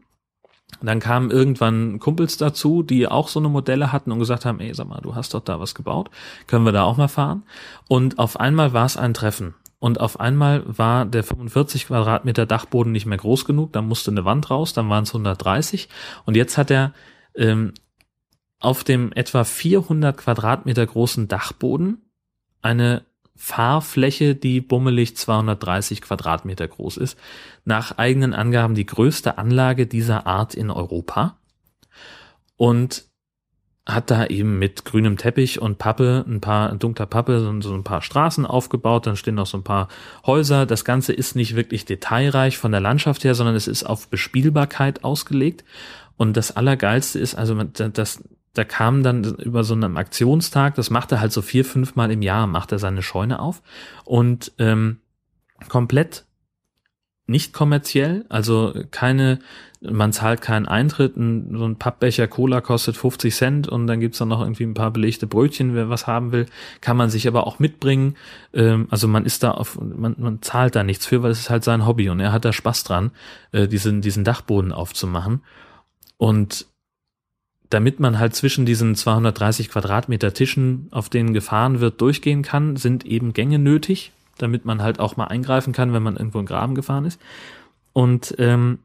dann kamen irgendwann Kumpels dazu, die auch so eine Modelle hatten und gesagt haben, ey, sag mal, du hast doch da was gebaut, können wir da auch mal fahren? Und auf einmal war es ein Treffen. Und auf einmal war der 45 Quadratmeter Dachboden nicht mehr groß genug, dann musste eine Wand raus, dann waren es 130 und jetzt hat er ähm, auf dem etwa 400 Quadratmeter großen Dachboden eine Fahrfläche, die bummelig 230 Quadratmeter groß ist. Nach eigenen Angaben die größte Anlage dieser Art in Europa. Und hat da eben mit grünem Teppich und Pappe, ein paar dunkler Pappe, so, ein paar Straßen aufgebaut, dann stehen noch so ein paar Häuser. Das Ganze ist nicht wirklich detailreich von der Landschaft her, sondern es ist auf Bespielbarkeit ausgelegt. Und das Allergeilste ist, also das, da kam dann über so einen Aktionstag, das macht er halt so vier, fünf Mal im Jahr, macht er seine Scheune auf und ähm, komplett nicht kommerziell, also keine, man zahlt keinen Eintritt, ein, so ein Pappbecher Cola kostet 50 Cent und dann gibt's dann noch irgendwie ein paar belegte Brötchen, wer was haben will, kann man sich aber auch mitbringen. Ähm, also man ist da auf, man, man zahlt da nichts für, weil es ist halt sein Hobby und er hat da Spaß dran, äh, diesen, diesen Dachboden aufzumachen. Und damit man halt zwischen diesen 230 Quadratmeter Tischen, auf denen gefahren wird, durchgehen kann, sind eben Gänge nötig, damit man halt auch mal eingreifen kann, wenn man irgendwo in Graben gefahren ist. Und ähm,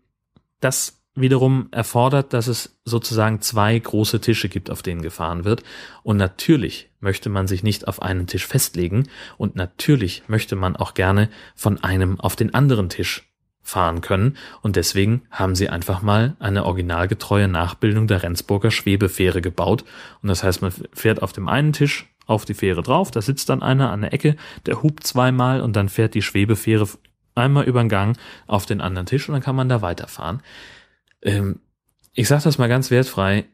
das wiederum erfordert, dass es sozusagen zwei große Tische gibt, auf denen gefahren wird. Und natürlich möchte man sich nicht auf einen Tisch festlegen und natürlich möchte man auch gerne von einem auf den anderen Tisch fahren können und deswegen haben sie einfach mal eine originalgetreue Nachbildung der Rendsburger Schwebefähre gebaut und das heißt, man fährt auf dem einen Tisch auf die Fähre drauf, da sitzt dann einer an der Ecke, der hupt zweimal und dann fährt die Schwebefähre einmal über den Gang auf den anderen Tisch und dann kann man da weiterfahren. Ähm, ich sage das mal ganz wertfrei,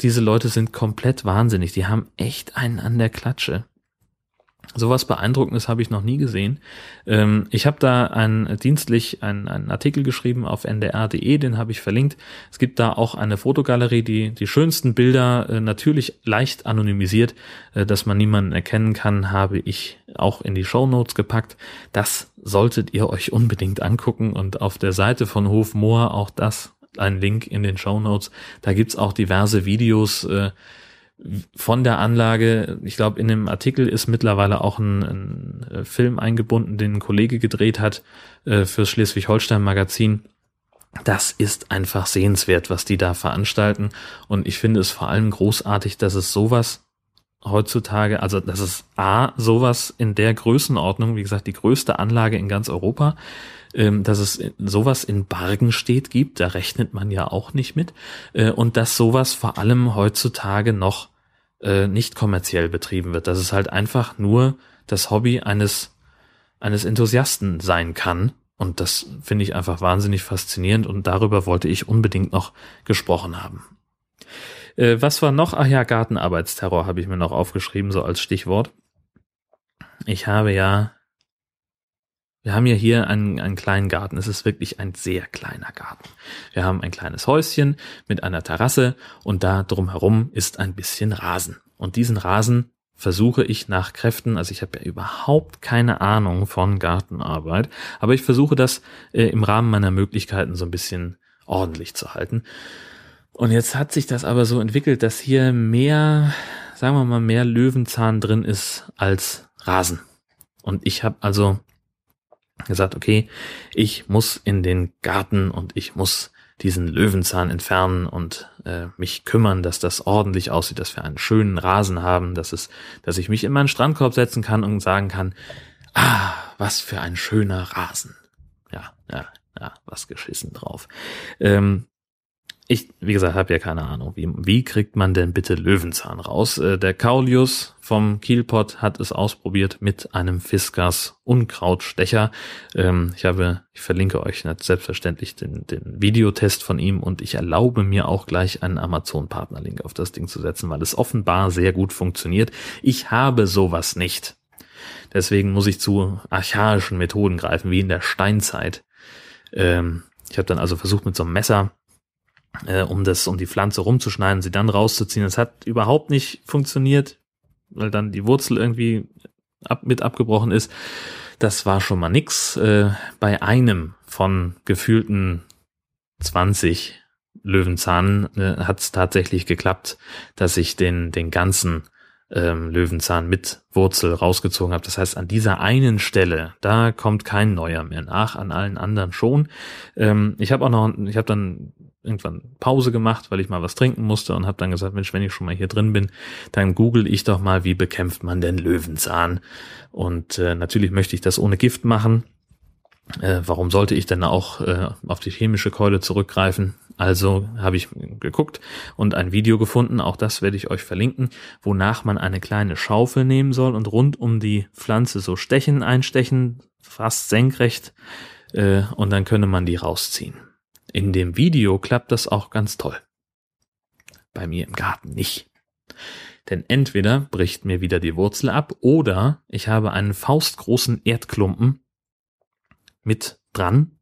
diese Leute sind komplett wahnsinnig, die haben echt einen an der Klatsche. Sowas Beeindruckendes habe ich noch nie gesehen. Ähm, ich habe da ein, dienstlich einen, einen Artikel geschrieben auf ndr.de, den habe ich verlinkt. Es gibt da auch eine Fotogalerie, die die schönsten Bilder äh, natürlich leicht anonymisiert, äh, dass man niemanden erkennen kann, habe ich auch in die Show Notes gepackt. Das solltet ihr euch unbedingt angucken und auf der Seite von Hofmoor auch das ein Link in den Show Notes. Da gibt's auch diverse Videos. Von der Anlage, ich glaube, in dem Artikel ist mittlerweile auch ein, ein äh, Film eingebunden, den ein Kollege gedreht hat äh, fürs Schleswig-Holstein-Magazin. Das ist einfach sehenswert, was die da veranstalten. Und ich finde es vor allem großartig, dass es sowas heutzutage, also dass es A, sowas in der Größenordnung, wie gesagt, die größte Anlage in ganz Europa, ähm, dass es sowas in Bargenstedt gibt, da rechnet man ja auch nicht mit, äh, und dass sowas vor allem heutzutage noch äh, nicht kommerziell betrieben wird, dass es halt einfach nur das Hobby eines, eines Enthusiasten sein kann. Und das finde ich einfach wahnsinnig faszinierend und darüber wollte ich unbedingt noch gesprochen haben. Äh, was war noch? Ach ja, Gartenarbeitsterror habe ich mir noch aufgeschrieben, so als Stichwort. Ich habe ja, wir haben ja hier einen, einen kleinen Garten. Es ist wirklich ein sehr kleiner Garten. Wir haben ein kleines Häuschen mit einer Terrasse und da drumherum ist ein bisschen Rasen. Und diesen Rasen versuche ich nach Kräften, also ich habe ja überhaupt keine Ahnung von Gartenarbeit, aber ich versuche das äh, im Rahmen meiner Möglichkeiten so ein bisschen ordentlich zu halten. Und jetzt hat sich das aber so entwickelt, dass hier mehr, sagen wir mal, mehr Löwenzahn drin ist als Rasen. Und ich habe also gesagt, okay, ich muss in den Garten und ich muss diesen Löwenzahn entfernen und äh, mich kümmern, dass das ordentlich aussieht, dass wir einen schönen Rasen haben, dass es, dass ich mich in meinen Strandkorb setzen kann und sagen kann, ah, was für ein schöner Rasen. Ja, ja, ja, was geschissen drauf. Ähm, ich, wie gesagt, habe ja keine Ahnung. Wie, wie kriegt man denn bitte Löwenzahn raus? Äh, der Kaulius vom Kielpot hat es ausprobiert mit einem Fiskars Unkrautstecher. Ähm, ich habe, ich verlinke euch selbstverständlich den, den Videotest von ihm und ich erlaube mir auch gleich einen Amazon-Partnerlink auf das Ding zu setzen, weil es offenbar sehr gut funktioniert. Ich habe sowas nicht. Deswegen muss ich zu archaischen Methoden greifen, wie in der Steinzeit. Ähm, ich habe dann also versucht mit so einem Messer äh, um das, um die Pflanze rumzuschneiden, sie dann rauszuziehen. Das hat überhaupt nicht funktioniert, weil dann die Wurzel irgendwie ab, mit abgebrochen ist. Das war schon mal nix. Äh, bei einem von gefühlten 20 Löwenzahn äh, hat es tatsächlich geklappt, dass ich den, den ganzen ähm, Löwenzahn mit Wurzel rausgezogen habe. Das heißt, an dieser einen Stelle, da kommt kein neuer mehr nach, an allen anderen schon. Ähm, ich habe auch noch, ich habe dann irgendwann Pause gemacht, weil ich mal was trinken musste und habe dann gesagt, Mensch, wenn ich schon mal hier drin bin, dann google ich doch mal, wie bekämpft man denn Löwenzahn? Und äh, natürlich möchte ich das ohne Gift machen. Äh, warum sollte ich denn auch äh, auf die chemische Keule zurückgreifen? Also habe ich geguckt und ein Video gefunden, auch das werde ich euch verlinken, wonach man eine kleine Schaufel nehmen soll und rund um die Pflanze so Stechen einstechen, fast senkrecht, äh, und dann könne man die rausziehen. In dem Video klappt das auch ganz toll. Bei mir im Garten nicht. Denn entweder bricht mir wieder die Wurzel ab oder ich habe einen faustgroßen Erdklumpen mit dran,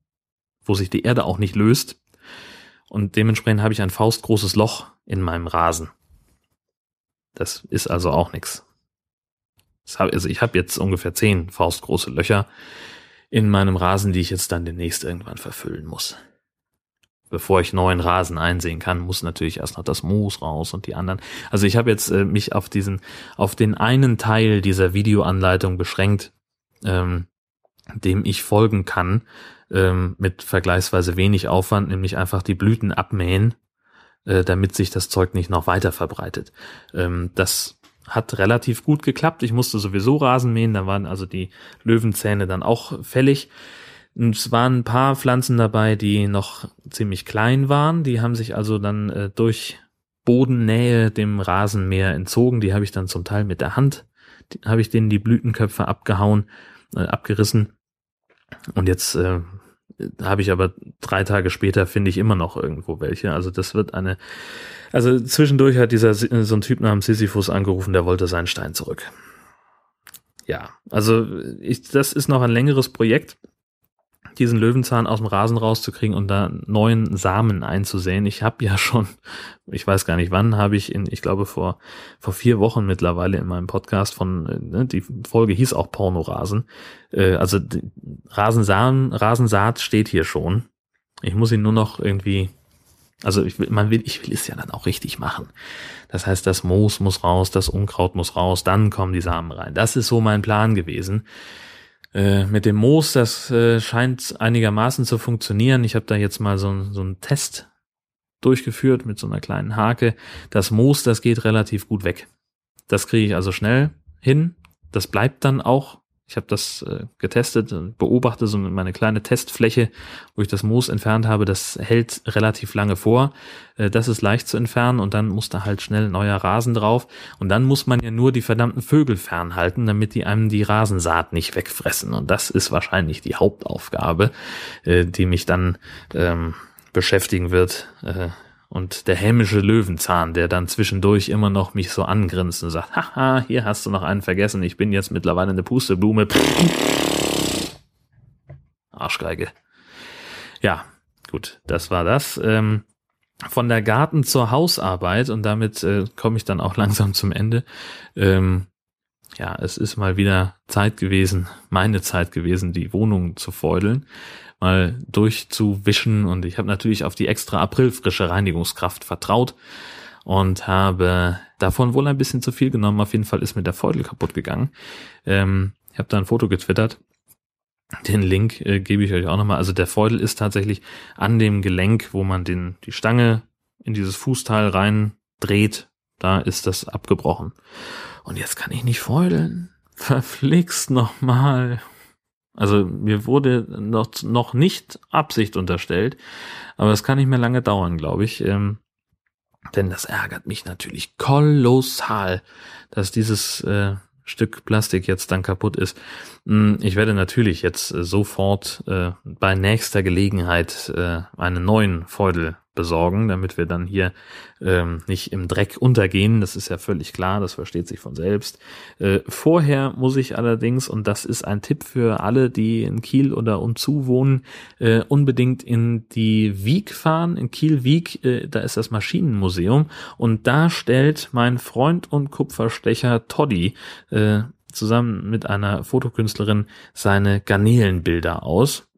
wo sich die Erde auch nicht löst. Und dementsprechend habe ich ein faustgroßes Loch in meinem Rasen. Das ist also auch nichts. Also ich habe jetzt ungefähr zehn faustgroße Löcher in meinem Rasen, die ich jetzt dann demnächst irgendwann verfüllen muss bevor ich neuen Rasen einsehen kann, muss natürlich erst noch das Moos raus und die anderen. Also ich habe jetzt äh, mich auf diesen, auf den einen Teil dieser Videoanleitung beschränkt, ähm, dem ich folgen kann, ähm, mit vergleichsweise wenig Aufwand, nämlich einfach die Blüten abmähen, äh, damit sich das Zeug nicht noch weiter verbreitet. Ähm, das hat relativ gut geklappt. Ich musste sowieso Rasen mähen, da waren also die Löwenzähne dann auch fällig. Und es waren ein paar Pflanzen dabei, die noch ziemlich klein waren. Die haben sich also dann äh, durch Bodennähe dem Rasenmäher entzogen. Die habe ich dann zum Teil mit der Hand, habe ich denen die Blütenköpfe abgehauen, äh, abgerissen. Und jetzt äh, habe ich aber drei Tage später finde ich immer noch irgendwo welche. Also das wird eine, also zwischendurch hat dieser so ein Typ namens Sisyphus angerufen, der wollte seinen Stein zurück. Ja, also ich, das ist noch ein längeres Projekt diesen Löwenzahn aus dem Rasen rauszukriegen und da neuen Samen einzusehen. Ich habe ja schon, ich weiß gar nicht wann, habe ich in, ich glaube vor vor vier Wochen mittlerweile in meinem Podcast von, äh, ne, die Folge hieß auch Pornorasen. Äh, also Rasensamen, Rasensaat steht hier schon. Ich muss ihn nur noch irgendwie also ich will, man will, ich will es ja dann auch richtig machen. Das heißt, das Moos muss raus, das Unkraut muss raus, dann kommen die Samen rein. Das ist so mein Plan gewesen. Äh, mit dem Moos, das äh, scheint einigermaßen zu funktionieren. Ich habe da jetzt mal so, so einen Test durchgeführt mit so einer kleinen Hake. Das Moos, das geht relativ gut weg. Das kriege ich also schnell hin. Das bleibt dann auch ich habe das äh, getestet und beobachte so meine kleine Testfläche, wo ich das Moos entfernt habe. Das hält relativ lange vor. Äh, das ist leicht zu entfernen und dann muss da halt schnell neuer Rasen drauf. Und dann muss man ja nur die verdammten Vögel fernhalten, damit die einem die Rasensaat nicht wegfressen. Und das ist wahrscheinlich die Hauptaufgabe, äh, die mich dann ähm, beschäftigen wird. Äh, Und der hämische Löwenzahn, der dann zwischendurch immer noch mich so angrinst und sagt, haha, hier hast du noch einen vergessen, ich bin jetzt mittlerweile eine Pusteblume. Arschgeige. Ja, gut, das war das. Ähm, von der Garten zur Hausarbeit und damit äh, komme ich dann auch langsam zum Ende. Ähm, ja, es ist mal wieder Zeit gewesen, meine Zeit gewesen, die Wohnung zu feudeln mal durchzuwischen und ich habe natürlich auf die extra aprilfrische Reinigungskraft vertraut und habe davon wohl ein bisschen zu viel genommen. Auf jeden Fall ist mir der Feudel kaputt gegangen. Ähm, ich habe da ein Foto getwittert. Den Link äh, gebe ich euch auch nochmal. Also der Feudel ist tatsächlich an dem Gelenk, wo man den, die Stange in dieses Fußteil rein dreht. Da ist das abgebrochen. Und jetzt kann ich nicht feudeln. Verflixt nochmal. Also mir wurde noch, noch nicht Absicht unterstellt, aber es kann nicht mehr lange dauern, glaube ich. Ähm, denn das ärgert mich natürlich kolossal, dass dieses äh, Stück Plastik jetzt dann kaputt ist. Hm, ich werde natürlich jetzt äh, sofort äh, bei nächster Gelegenheit äh, einen neuen Feudel besorgen, damit wir dann hier ähm, nicht im Dreck untergehen. Das ist ja völlig klar, das versteht sich von selbst. Äh, vorher muss ich allerdings, und das ist ein Tipp für alle, die in Kiel oder umzu wohnen, äh, unbedingt in die Wieg fahren. In Kiel-Wieg, äh, da ist das Maschinenmuseum und da stellt mein Freund und Kupferstecher Toddy äh, zusammen mit einer Fotokünstlerin seine Garnelenbilder aus.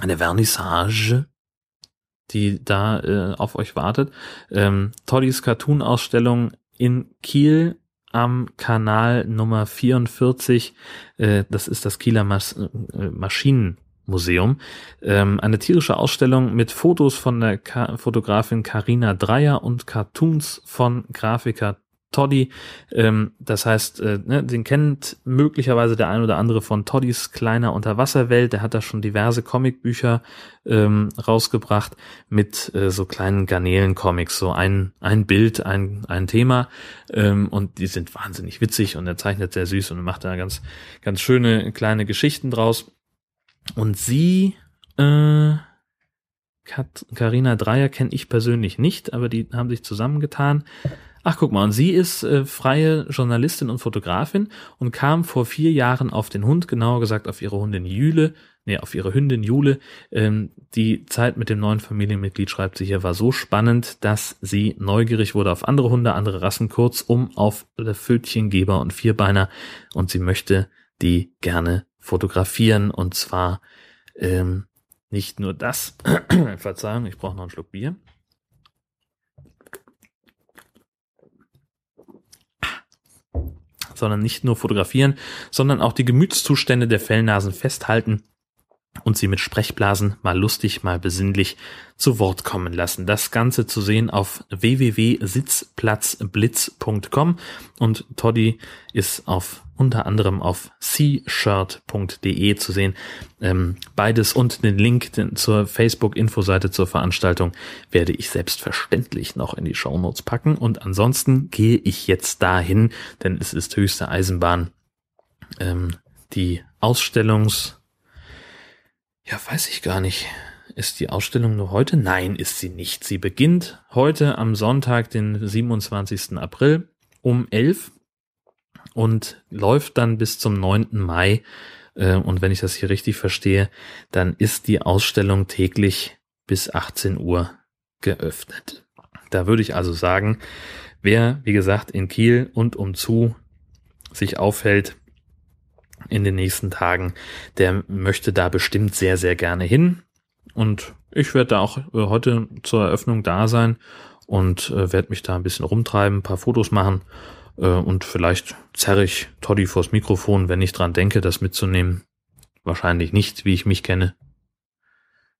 Eine Vernissage die da äh, auf euch wartet. Ähm, Toddys Cartoon-Ausstellung in Kiel am Kanal Nummer 44. Äh, das ist das Kieler Mas äh, Maschinenmuseum. Ähm, eine tierische Ausstellung mit Fotos von der Ka Fotografin Karina Dreier und Cartoons von Grafiker Toddy. Ähm, das heißt, äh, ne, den kennt möglicherweise der ein oder andere von Toddys kleiner Unterwasserwelt. Der hat da schon diverse Comicbücher ähm, rausgebracht mit äh, so kleinen Garnelen-Comics, so ein, ein Bild, ein, ein Thema. Ähm, und die sind wahnsinnig witzig und er zeichnet sehr süß und macht da ganz, ganz schöne kleine Geschichten draus. Und sie, äh, Carina Dreier kenne ich persönlich nicht, aber die haben sich zusammengetan Ach, guck mal, und sie ist äh, freie Journalistin und Fotografin und kam vor vier Jahren auf den Hund, genauer gesagt auf ihre Hundin Jule, nee, auf ihre Hündin Jule. Ähm, die Zeit mit dem neuen Familienmitglied, schreibt sie hier, war so spannend, dass sie neugierig wurde auf andere Hunde, andere Rassen, kurz um auf Fötchengeber und Vierbeiner und sie möchte die gerne fotografieren und zwar ähm, nicht nur das, Verzeihung, ich brauche noch einen Schluck Bier. Sondern nicht nur fotografieren, sondern auch die Gemütszustände der Fellnasen festhalten und sie mit Sprechblasen mal lustig, mal besinnlich zu Wort kommen lassen. Das Ganze zu sehen auf www.sitzplatzblitz.com und Toddy ist auf unter anderem auf c-shirt.de zu sehen. Ähm, beides und den Link zur Facebook-Infoseite zur Veranstaltung werde ich selbstverständlich noch in die Shownotes packen. Und ansonsten gehe ich jetzt dahin, denn es ist höchste Eisenbahn. Ähm, die Ausstellungs- ja, weiß ich gar nicht. Ist die Ausstellung nur heute? Nein, ist sie nicht. Sie beginnt heute am Sonntag, den 27. April um 11 und läuft dann bis zum 9. Mai. Äh, und wenn ich das hier richtig verstehe, dann ist die Ausstellung täglich bis 18 Uhr geöffnet. Da würde ich also sagen, wer, wie gesagt, in Kiel und umzu sich aufhält, in den nächsten Tagen, der möchte da bestimmt sehr, sehr gerne hin. Und ich werde da auch äh, heute zur Eröffnung da sein und äh, werde mich da ein bisschen rumtreiben, ein paar Fotos machen äh, und vielleicht zerre ich Toddy vors Mikrofon, wenn ich dran denke, das mitzunehmen. Wahrscheinlich nicht, wie ich mich kenne.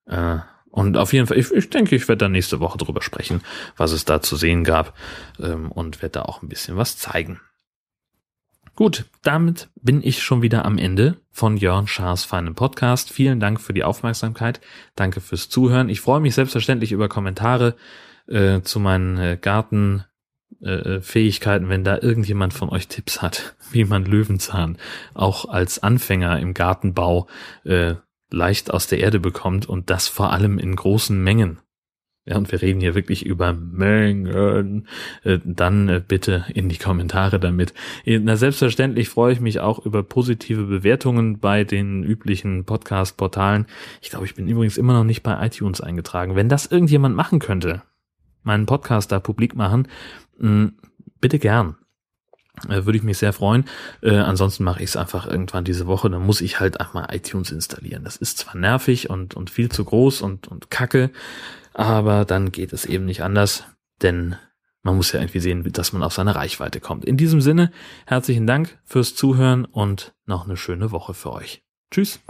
Äh, und auf jeden Fall, ich, ich denke, ich werde da nächste Woche drüber sprechen, was es da zu sehen gab ähm, und werde da auch ein bisschen was zeigen. Gut, damit bin ich schon wieder am Ende von Jörn Schaas feinem Podcast. Vielen Dank für die Aufmerksamkeit. Danke fürs Zuhören. Ich freue mich selbstverständlich über Kommentare äh, zu meinen äh, Gartenfähigkeiten, äh, wenn da irgendjemand von euch Tipps hat, wie man Löwenzahn auch als Anfänger im Gartenbau äh, leicht aus der Erde bekommt und das vor allem in großen Mengen. Ja, und wir reden hier wirklich über Mengen, äh, dann äh, bitte in die Kommentare damit. Na, selbstverständlich freue ich mich auch über positive Bewertungen bei den üblichen Podcast-Portalen. Ich glaube, ich bin übrigens immer noch nicht bei iTunes eingetragen. Wenn das irgendjemand machen könnte, meinen Podcast da publik machen, bitte gern. Äh, würde ich mich sehr freuen. Äh, ansonsten mache ich es einfach irgendwann diese Woche. Dann muss ich halt einmal iTunes installieren. Das ist zwar nervig und, und viel zu groß und, und kacke, aber dann geht es eben nicht anders, denn man muss ja irgendwie sehen, dass man auf seine Reichweite kommt. In diesem Sinne, herzlichen Dank fürs Zuhören und noch eine schöne Woche für euch. Tschüss.